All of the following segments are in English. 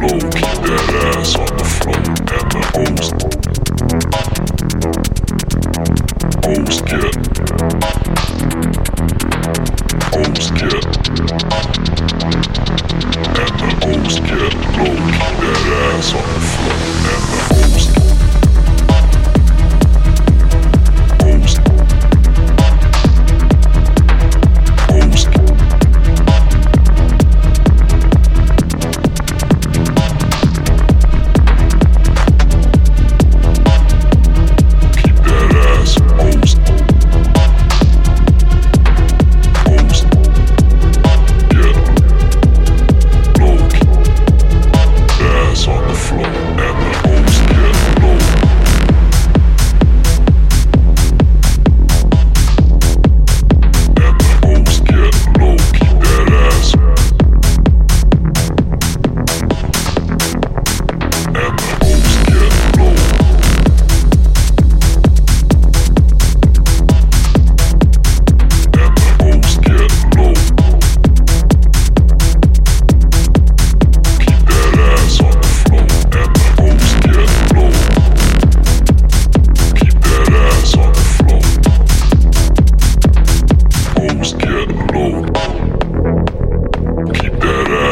low, keep that ass on the floor and the host.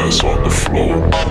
on the floor.